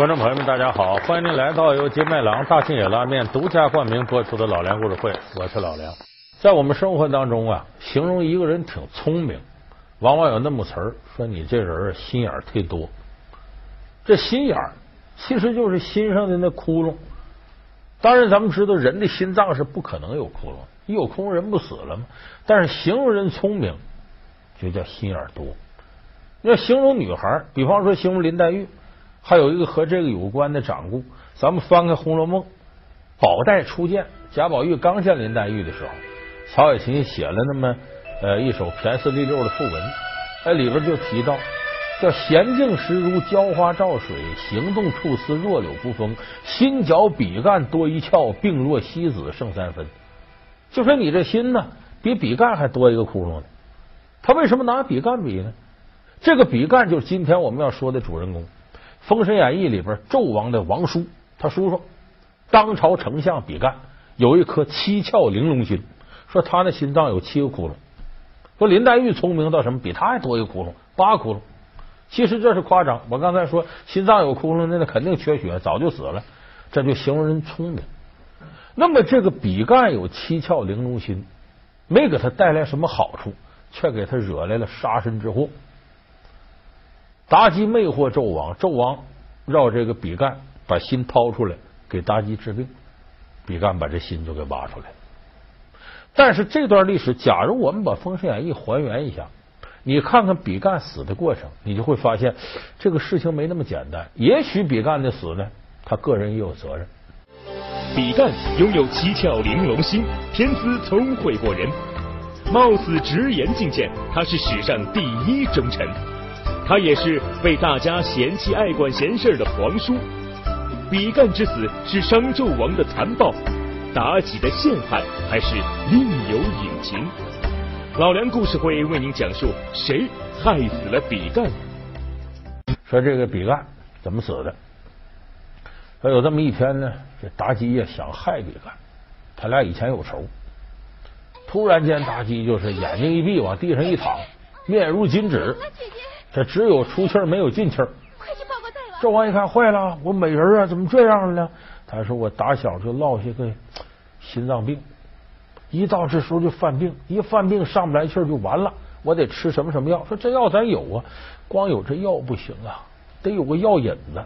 观众朋友们，大家好！欢迎您来到由金麦郎大庆野拉面独家冠名播出的老梁故事会，我是老梁。在我们生活当中啊，形容一个人挺聪明，往往有那么词儿，说你这人心眼儿忒多。这心眼儿其实就是心上的那窟窿。当然，咱们知道人的心脏是不可能有窟窿，一有窟窿人不死了吗？但是形容人聪明，就叫心眼多。要形容女孩，比方说形容林黛玉。还有一个和这个有关的掌故，咱们翻开《红楼梦》，宝黛初见，贾宝玉刚见林黛玉的时候，曹雪芹写了那么呃一首骈四俪六的赋文，在里边就提到叫娴静时如娇花照水，行动处似弱柳扶风，心脚笔干多一窍，病若西子胜三分。就说你这心呢，比笔干还多一个窟窿呢。他为什么拿笔干比呢？这个笔干就是今天我们要说的主人公。《封神演义》里边，纣王的王叔，他叔叔当朝丞相比干有一颗七窍玲珑心，说他那心脏有七个窟窿。说林黛玉聪明到什么，比他还多一个窟窿，八窟窿。其实这是夸张。我刚才说心脏有窟窿，那那肯定缺血，早就死了。这就形容人聪明。那么这个比干有七窍玲珑心，没给他带来什么好处，却给他惹来了杀身之祸。妲己魅惑纣王，纣王绕这个比干把心掏出来给妲己治病，比干把这心就给挖出来。但是这段历史，假如我们把《封神演义》还原一下，你看看比干死的过程，你就会发现这个事情没那么简单。也许比干的死呢，他个人也有责任。比干拥有七窍玲珑心，天资聪慧过人，冒死直言进谏，他是史上第一忠臣。他也是被大家嫌弃爱管闲事的皇叔。比干之死是商纣王的残暴，妲己的陷害还是另有隐情？老梁故事会为您讲述谁害死了比干。说这个比干怎么死的？说有这么一天呢，这妲己也想害比干，他俩以前有仇。突然间，妲己就是眼睛一闭，往地上一躺，面如金纸。这只有出气儿没有进气儿。快去报告大王！纣王一看坏了，我美人啊，怎么这样了呢？他说我打小就落下个心脏病，一到这时候就犯病，一犯病上不来气儿就完了，我得吃什么什么药？说这药咱有啊，光有这药不行啊，得有个药引子。